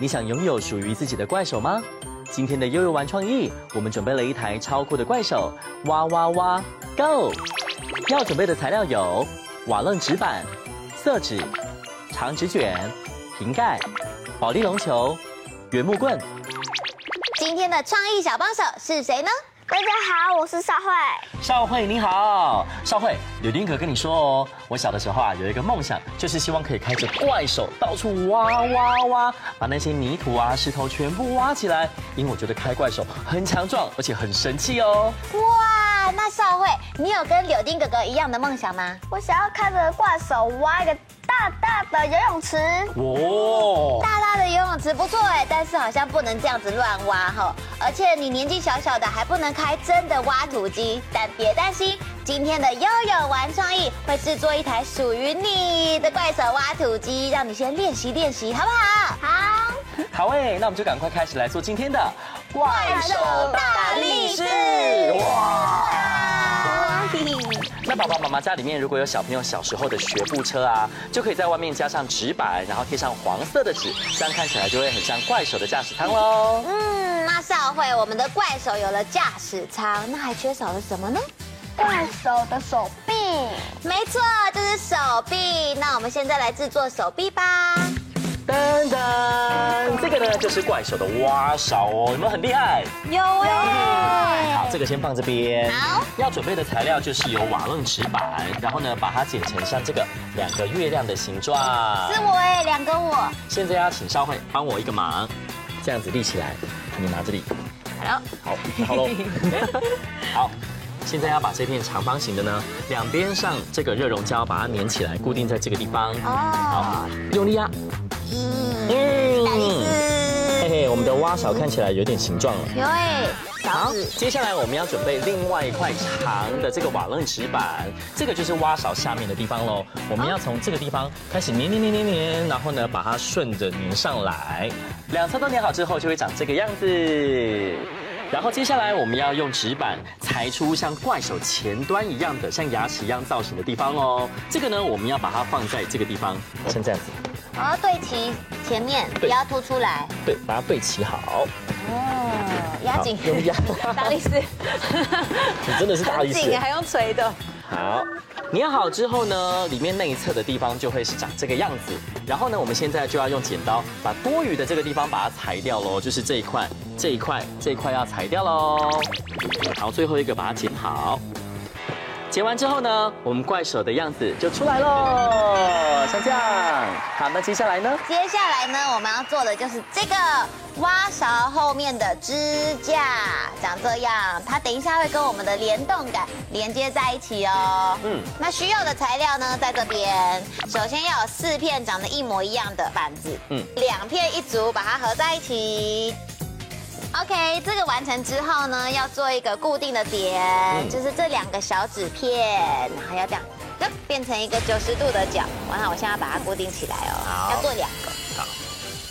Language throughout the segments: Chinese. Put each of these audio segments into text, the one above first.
你想拥有属于自己的怪手吗？今天的悠悠玩创意，我们准备了一台超酷的怪手，哇哇哇，Go！要准备的材料有瓦楞纸板、色纸、长纸卷、瓶盖、保利龙球、圆木棍。今天的创意小帮手是谁呢？大家好，我是少慧。少慧你好，少慧，柳丁可跟你说哦，我小的时候啊，有一个梦想，就是希望可以开着怪手到处挖挖挖，把那些泥土啊、石头全部挖起来，因为我觉得开怪手很强壮，而且很神气哦。哇，那少慧，你有跟柳丁哥哥一样的梦想吗？我想要看着怪手挖一个大大的游泳池。哦，大大的游泳池不错哎，但是好像不能这样子乱挖哈，而且你年纪小小的还不能开真的挖土机。但别担心，今天的悠悠玩创意会制作一台属于你的怪手挖土机，让你先练习练习，好不好？好。好哎，那我们就赶快开始来做今天的怪手大力士。哇！那爸爸妈妈家里面如果有小朋友小时候的学步车啊，就可以在外面加上纸板，然后贴上黄色的纸，这样看起来就会很像怪手的驾驶舱喽。嗯，那少慧，我们的怪手有了驾驶舱，那还缺少了什么呢？怪手的手臂。没错，就是手臂。那我们现在来制作手臂吧。噔噔，这个呢就是怪手的挖勺哦，有没有很厉害？有哎。好，这个先放这边。好，要准备的材料就是有瓦楞纸板，然后呢把它剪成像这个两个月亮的形状。是我哎，两个我。现在要请少慧帮我一个忙，这样子立起来，你拿这里。好，好，好喽。好，现在要把这片长方形的呢，两边上这个热熔胶把它粘起来，固定在这个地方。哦。好，用力压。嗯，大力士，嘿嘿，我们的挖勺看起来有点形状了。有哎，好，接下来我们要准备另外一块长的这个瓦楞纸板，这个就是挖勺下面的地方喽。我们要从这个地方开始粘粘粘粘粘，然后呢把它顺着粘上来，两侧都粘好之后就会长这个样子。然后接下来我们要用纸板裁出像怪手前端一样的像牙齿一样造型的地方哦。这个呢我们要把它放在这个地方，像这样子。我要对齐前面，不要凸出来。对，把它对齐好。哦，压紧，用压。大力士，你真的是大力士。紧，还用锤的。好，粘好之后呢，里面内侧的地方就会是长这个样子。然后呢，我们现在就要用剪刀把多余的这个地方把它裁掉喽，就是这一块、这一块、这一块要裁掉喽。然后最后一个把它剪好。剪完之后呢，我们怪手的样子就出来喽，像这样。好，那接下来呢？接下来呢，我们要做的就是这个挖勺后面的支架，长这样。它等一下会跟我们的联动感连接在一起哦。嗯。那需要的材料呢，在这边。首先要有四片长得一模一样的板子，嗯，两片一组，把它合在一起。OK，这个完成之后呢，要做一个固定的点，嗯、就是这两个小纸片，然后要这样，变成一个九十度的角。完了，我现在要把它固定起来哦。好，要做两个。好。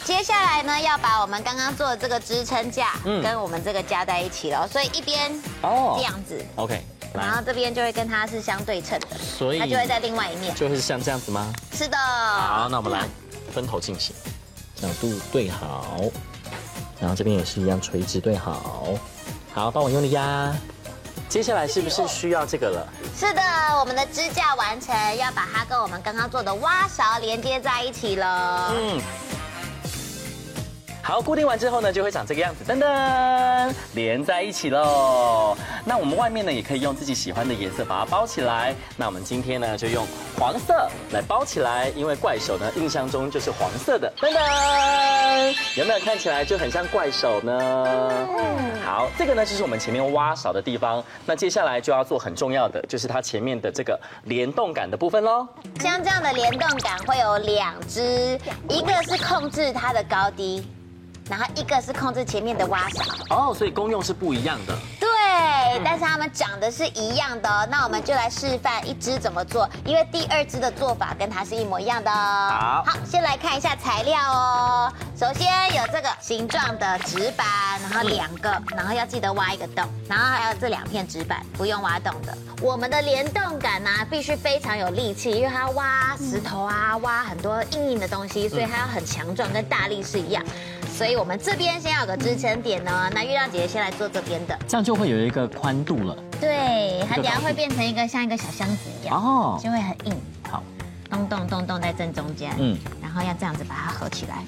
接下来呢，要把我们刚刚做的这个支撑架，跟我们这个加在一起了。所以一边哦这样子。OK。然后这边就会跟它是相对称的，所以它就会在另外一面。就会是像这样子吗？是的。好，那我们来分头进行，角度对好。然后这边也是一样，垂直对好，好，帮我用力压。接下来是不是需要这个了？是的，我们的支架完成，要把它跟我们刚刚做的挖勺连接在一起了。嗯。好，固定完之后呢，就会长这个样子，噔噔，连在一起喽。那我们外面呢，也可以用自己喜欢的颜色把它包起来。那我们今天呢，就用黄色来包起来，因为怪手呢，印象中就是黄色的，噔噔，有没有看起来就很像怪手呢？嗯。好，这个呢，就是我们前面挖勺的地方。那接下来就要做很重要的，就是它前面的这个联动杆的部分喽。像这样的联动杆会有两只，一个是控制它的高低。然后一个是控制前面的挖勺哦，所以功用是不一样的。对，但是它们长得是一样的哦。那我们就来示范一只怎么做，因为第二只的做法跟它是一模一样的哦。好，好，先来看一下材料哦。首先有这个形状的纸板，然后两个，然后要记得挖一个洞，然后还有这两片纸板不用挖洞的。我们的联动感呢，必须非常有力气，因为它要挖石头啊，挖很多硬硬的东西，所以它要很强壮，跟大力士一样。所以我们这边先要有个支撑点呢。那月亮姐姐先来做这边的，这样就会有一个宽度了。对，它等下会变成一个像一个小箱子一样，哦，就会很硬。好，咚咚咚咚在正中间，嗯，然后要这样子把它合起来。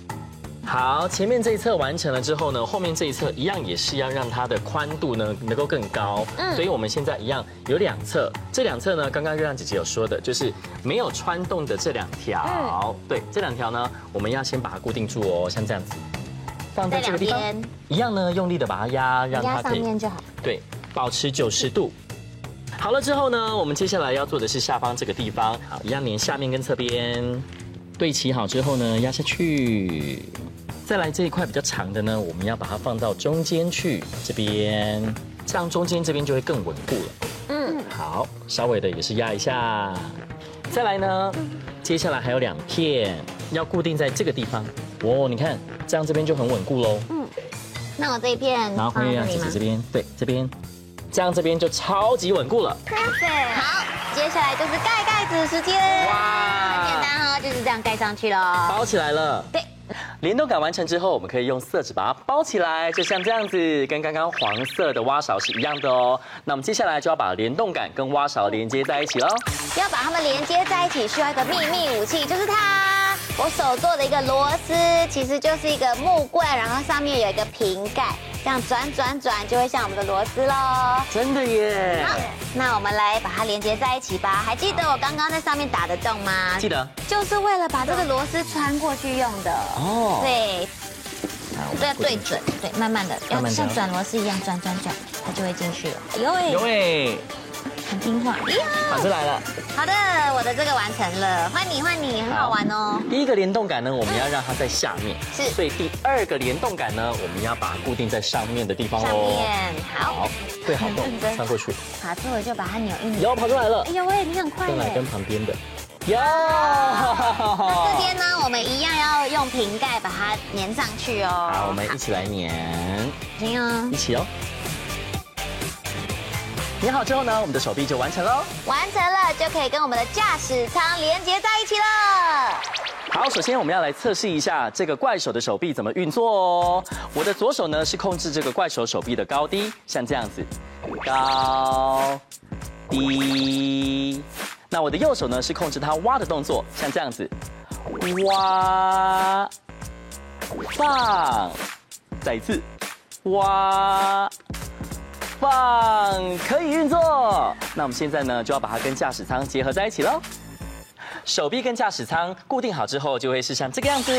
好，前面这一侧完成了之后呢，后面这一侧一样也是要让它的宽度呢能够更高。嗯，所以我们现在一样有两侧，这两侧呢，刚刚月亮姐姐有说的，就是没有穿洞的这两条。对，这两条呢，我们要先把它固定住哦，像这样子，放在这个地方，一样呢，用力的把它压，让它可以。上面就好。对，保持九十度。好了之后呢，我们接下来要做的是下方这个地方，好，一样连下面跟侧边对齐好之后呢，压下去。再来这一块比较长的呢，我们要把它放到中间去，这边，这样中间这边就会更稳固了。嗯，好，稍微的也是压一下。再来呢，接下来还有两片要固定在这个地方。哦，你看，这样这边就很稳固喽。嗯，那我这一片，然后会让姐姐这边，对，这边，这样这边就超级稳固了。Perfect。好，接下来就是盖盖子时间。哇，很简单哦，就是这样盖上去了，包起来了。对。联动感完成之后，我们可以用色纸把它包起来，就像这样子，跟刚刚黄色的挖勺是一样的哦。那我们接下来就要把联动感跟挖勺连接在一起喽。要把它们连接在一起，需要一个秘密武器，就是它。我手做的一个螺丝，其实就是一个木棍，然后上面有一个瓶盖。这样转转转就会像我们的螺丝喽，真的耶！好，那我们来把它连接在一起吧。还记得我刚刚在上面打的洞吗？记得，就是为了把这个螺丝穿过去用的。哦，对，都要对准，对，慢慢的，要像转螺丝一样转转转，它就会进去了。有哎，有哎。很听话，老师来了。好的，我的这个完成了，换你换你，很好玩哦。第一个联动杆呢，我们要让它在下面，是。所以第二个联动杆呢，我们要把它固定在上面的地方哦。上面，好，对，好动，翻过去。卡住了就把它扭一扭。有跑出来了。哎呦喂，你很快。来跟旁边的。有。那这边呢，我们一样要用瓶盖把它粘上去哦。好，我们一起来粘。行哦。一起哦。粘好之后呢，我们的手臂就完成喽。完成了，就可以跟我们的驾驶舱连接在一起了。好，首先我们要来测试一下这个怪手的手臂怎么运作哦。我的左手呢是控制这个怪手手臂的高低，像这样子，高低。那我的右手呢是控制它挖的动作，像这样子，挖放，再一次挖。棒，可以运作。那我们现在呢，就要把它跟驾驶舱结合在一起喽。手臂跟驾驶舱固定好之后，就会是像这个样子。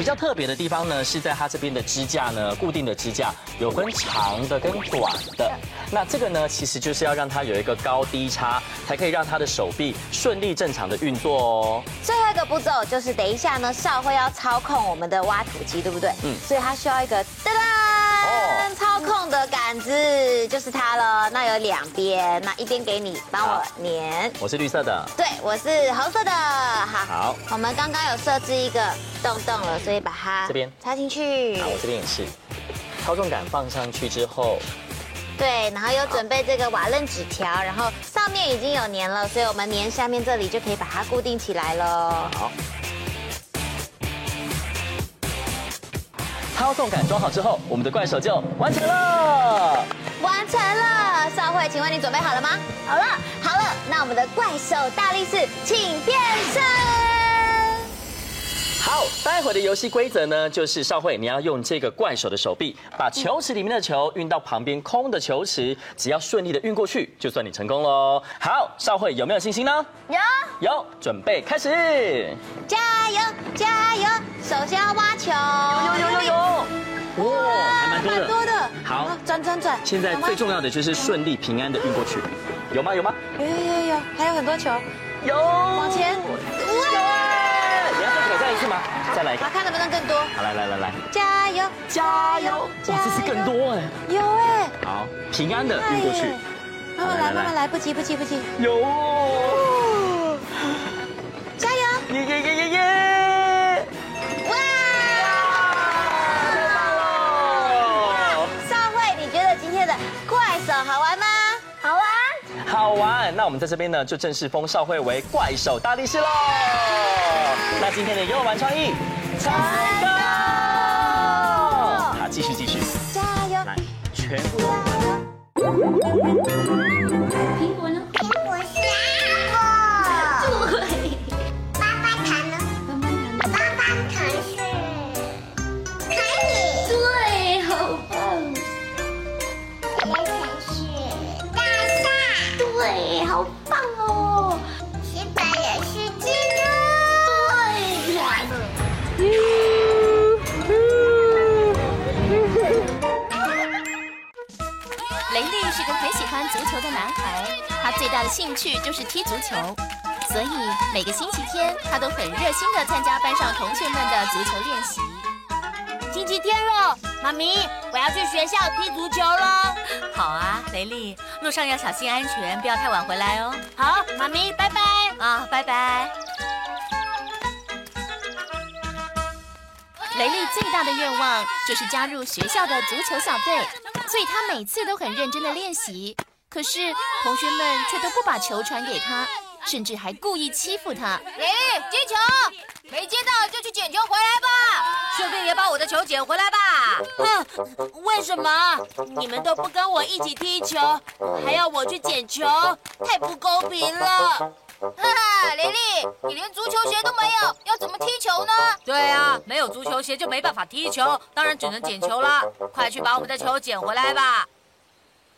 比较特别的地方呢，是在它这边的支架呢，固定的支架有分长的跟短的。那这个呢，其实就是要让它有一个高低差，才可以让它的手臂顺利正常的运作哦。最后一个步骤就是等一下呢，少会要操控我们的挖土机，对不对？嗯。所以它需要一个哒哒操控的杆子，就是它了。那有两边，那一边给你帮我粘。我是绿色的。对，我是红色的。好。好。我们刚刚有设置一个洞洞。了，所以把它这边插进去。好，我这边也是。操纵杆放上去之后，对，然后有准备这个瓦楞纸条，然后上面已经有粘了，所以我们粘下面这里就可以把它固定起来了。好。操纵杆装好之后，我们的怪手就完成了。完成了，少会，请问你准备好了吗？好了，好了，那我们的怪手大力士，请变。好，待会的游戏规则呢，就是少慧，你要用这个怪手的手臂，把球池里面的球运到旁边空的球池，只要顺利的运过去，就算你成功喽。好，少慧有没有信心呢？有，有，准备开始，加油，加油！首先要挖球，有有有有有，哇，还蛮多的。好，转转转。现在最重要的就是顺利平安的运过去，有吗？有吗？有有有有，还有很多球，有，往前。一次吗？再来一次。好看能不能更多？好，来来来来，加油加油！哇，这次更多哎。有哎。好，平安的运过去。慢慢来，慢慢来，不急不急不急。有。加油！耶耶耶耶耶！哇！少慧，你觉得今天的怪手好玩吗？好玩。好玩，那我们在这边呢，就正式封少慧为怪手大力士喽。那今天的游玩创意，成功！好，继续继续，加油！来，全部。兴趣就是踢足球，所以每个星期天他都很热心地参加班上同学们的足球练习。星期天了，妈咪，我要去学校踢足球了。好啊，雷利，路上要小心安全，不要太晚回来哦。好，妈咪，拜拜。啊，拜拜。雷利最大的愿望就是加入学校的足球小队，所以他每次都很认真的练习。可是同学们却都不把球传给他，甚至还故意欺负他。雷利，接球，没接到就去捡球回来吧。顺便也把我的球捡回来吧。哼，为什么你们都不跟我一起踢球，还要我去捡球？太不公平了。哈哈，雷利，你连足球鞋都没有，要怎么踢球呢？对啊，没有足球鞋就没办法踢球，当然只能捡球了。快去把我们的球捡回来吧。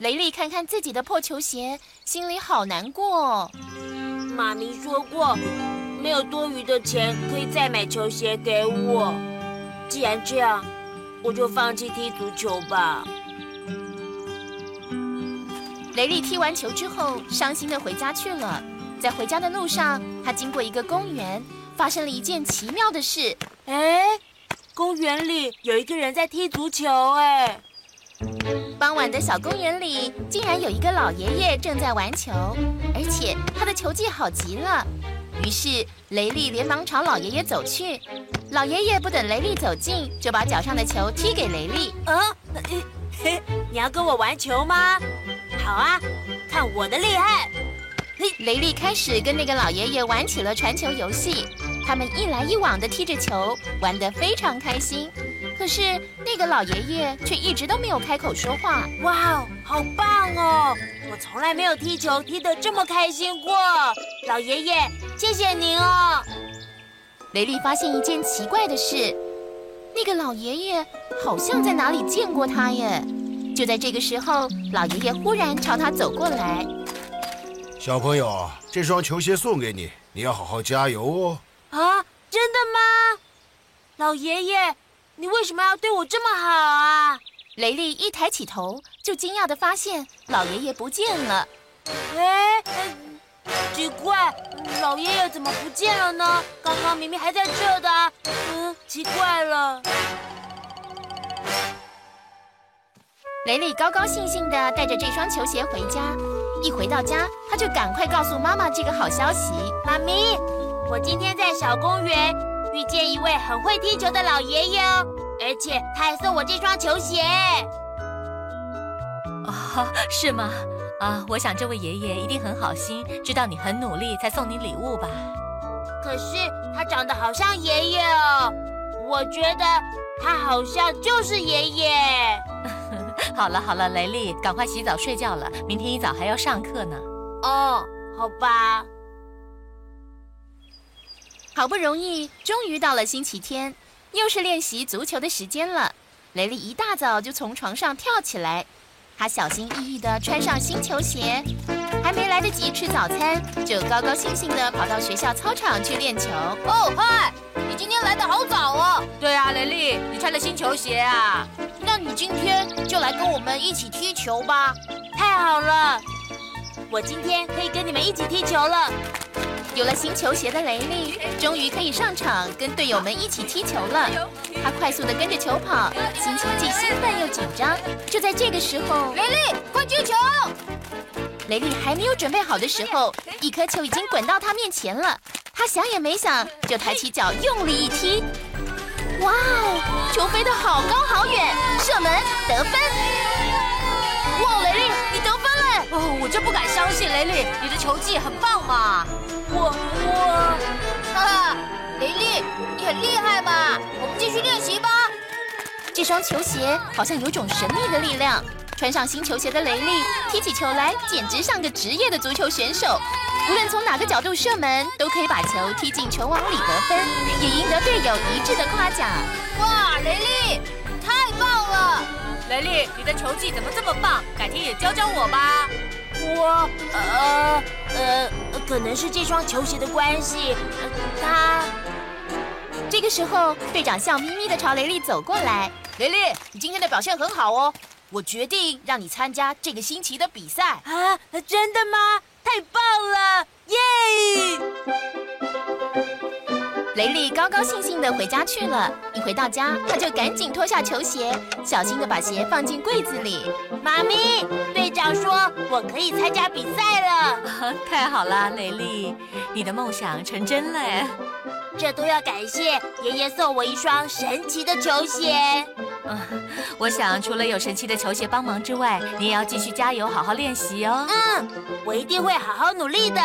雷利看看自己的破球鞋，心里好难过。妈咪说过，没有多余的钱可以再买球鞋给我。既然这样，我就放弃踢足球吧。雷利踢完球之后，伤心地回家去了。在回家的路上，他经过一个公园，发生了一件奇妙的事。哎，公园里有一个人在踢足球，哎。傍晚的小公园里，竟然有一个老爷爷正在玩球，而且他的球技好极了。于是雷利连忙朝老爷爷走去，老爷爷不等雷利走近，就把脚上的球踢给雷利。啊，嘿，你要跟我玩球吗？好啊，看我的厉害！雷利开始跟那个老爷爷玩起了传球游戏，他们一来一往的踢着球，玩得非常开心。可是那个老爷爷却一直都没有开口说话。哇哦，好棒哦！我从来没有踢球踢得这么开心过。老爷爷，谢谢您哦。雷利发现一件奇怪的事，那个老爷爷好像在哪里见过他耶。就在这个时候，老爷爷忽然朝他走过来。小朋友，这双球鞋送给你，你要好好加油哦。啊，真的吗？老爷爷。你为什么要对我这么好啊？雷利一抬起头，就惊讶地发现老爷爷不见了。哎，奇怪，老爷爷怎么不见了呢？刚刚明明还在这的。嗯，奇怪了。雷利高高兴兴地带着这双球鞋回家，一回到家，他就赶快告诉妈妈这个好消息。妈咪，我今天在小公园。遇见一位很会踢球的老爷爷哦，而且他还送我这双球鞋。哦，是吗？啊，我想这位爷爷一定很好心，知道你很努力才送你礼物吧。可是他长得好像爷爷哦，我觉得他好像就是爷爷。好了好了，雷利，赶快洗澡睡觉了，明天一早还要上课呢。哦，好吧。好不容易，终于到了星期天，又是练习足球的时间了。雷利一大早就从床上跳起来，他小心翼翼地穿上新球鞋，还没来得及吃早餐，就高高兴兴地跑到学校操场去练球。哦，嗨，你今天来的好早哦。对啊，雷利，你穿了新球鞋啊？那你今天就来跟我们一起踢球吧。太好了，我今天可以跟你们一起踢球了。有了新球鞋的雷利，终于可以上场跟队友们一起踢球了。他快速地跟着球跑，心情既兴奋又紧张。就在这个时候，雷利，快接球！雷利还没有准备好的时候，一颗球已经滚到他面前了。他想也没想，就抬起脚用力一踢。哇哦，球飞得好高好远，射门得分！我真不敢相信，雷利，你的球技很棒嘛！我我，哈哈，雷利，你很厉害嘛！我们继续练习吧。这双球鞋好像有种神秘的力量，穿上新球鞋的雷利踢起球来简直像个职业的足球选手。无论从哪个角度射门，都可以把球踢进球网里得分，也赢得队友一致的夸奖。哇，雷利，太棒了！雷利，你的球技怎么这么棒？改天也教教我吧。我呃呃，可能是这双球鞋的关系。他这个时候，队长笑眯眯地朝雷利走过来。雷利，你今天的表现很好哦，我决定让你参加这个星期的比赛。啊，真的吗？太棒了，耶！雷利高高兴兴地回家去了。一回到家，他就赶紧脱下球鞋，小心地把鞋放进柜子里。妈咪，队长说我可以参加比赛了。太好了，雷利，你的梦想成真了。这都要感谢爷爷送我一双神奇的球鞋。嗯，我想除了有神奇的球鞋帮忙之外，你也要继续加油，好好练习哦。嗯，我一定会好好努力的。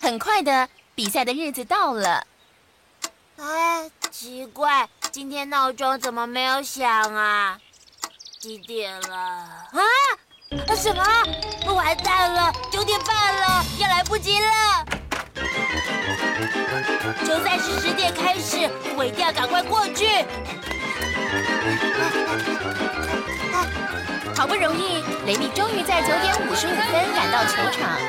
很快的，比赛的日子到了。哎，奇怪，今天闹钟怎么没有响啊？几点了？啊？什么？完蛋了，九点半了，要来不及了。球赛是十点开始，我一定要赶快过去。好不容易，雷米终于在九点五十五分赶到球场。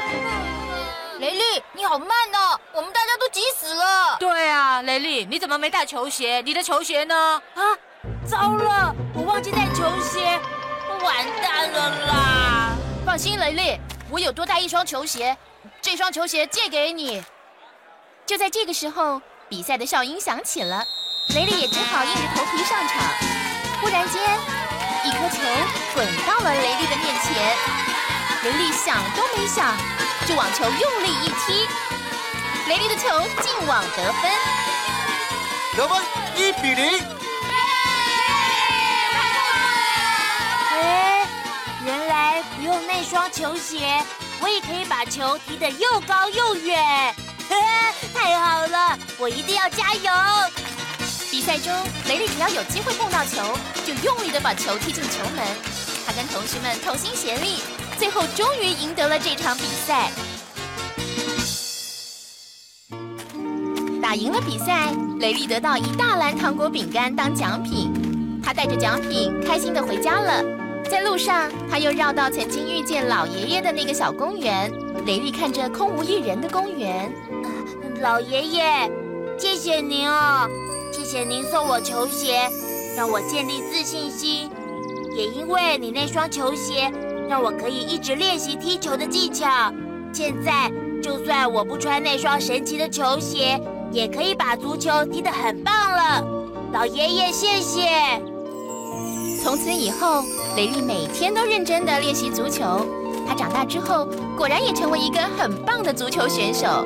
雷利，你好慢哦，我们大家都急死了。对啊，雷利，你怎么没带球鞋？你的球鞋呢？啊，糟了，我忘记带球鞋，完蛋了啦！放心，雷利，我有多带一双球鞋，这双球鞋借给你。就在这个时候，比赛的哨音响起了，雷利也只好硬着头皮上场。忽然间，一颗球滚到了雷利的面前，雷利想都没想，就往球用力一踢，雷利的球进网得分，得分一比零。哎，原来不用那双球鞋，我也可以把球踢得又高又远。太好了，我一定要加油！比赛中，雷利只要有机会碰到球，就用力的把球踢进球门。他跟同学们同心协力，最后终于赢得了这场比赛。打赢了比赛，雷利得到一大篮糖果饼干当奖品。他带着奖品开心的回家了。在路上，他又绕到曾经遇见老爷爷的那个小公园。雷利看着空无一人的公园。老爷爷，谢谢您哦，谢谢您送我球鞋，让我建立自信心。也因为你那双球鞋，让我可以一直练习踢球的技巧。现在，就算我不穿那双神奇的球鞋，也可以把足球踢得很棒了。老爷爷，谢谢。从此以后，雷利每天都认真地练习足球。他长大之后，果然也成为一个很棒的足球选手。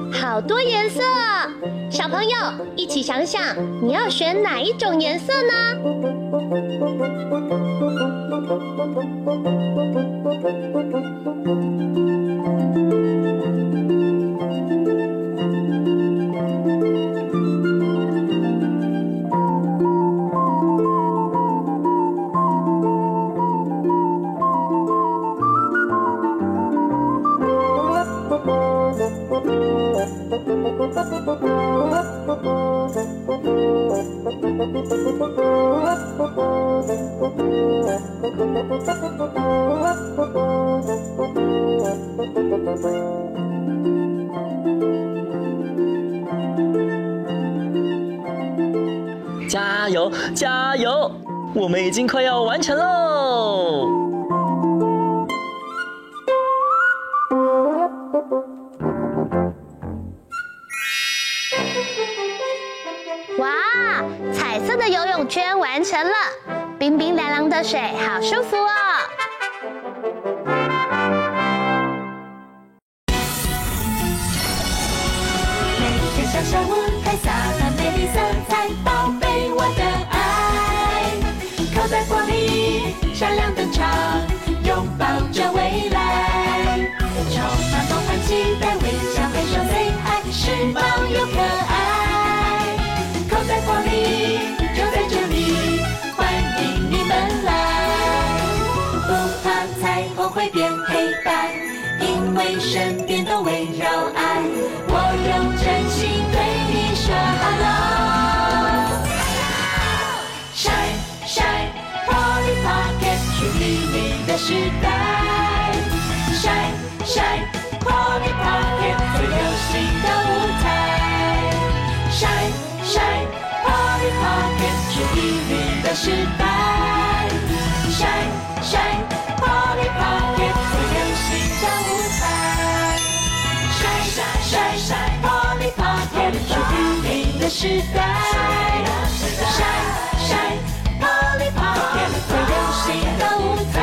好多颜色！小朋友一起想想，你要选哪一种颜色呢？加油，加油！我们已经快要完成喽。游泳圈完成了，冰冰凉凉的水，好舒服哦。每一个小小舞因为身边都围绕爱，我用真心对你说 hello。Shine shine Polly Pocket，属于你的时代。Shine shine Polly Pocket，最流行的舞台。Shine shine Polly Pocket，属于你的时代。Shine shine 属于你的时代，Shine Shine Polly Pocket，最流行的舞台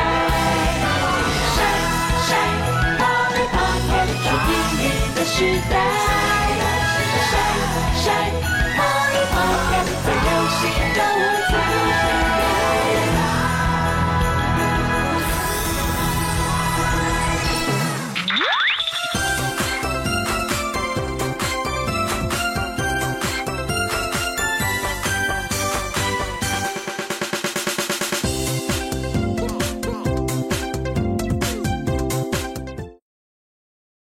，Shine Shine Polly Pocket，属于你的时代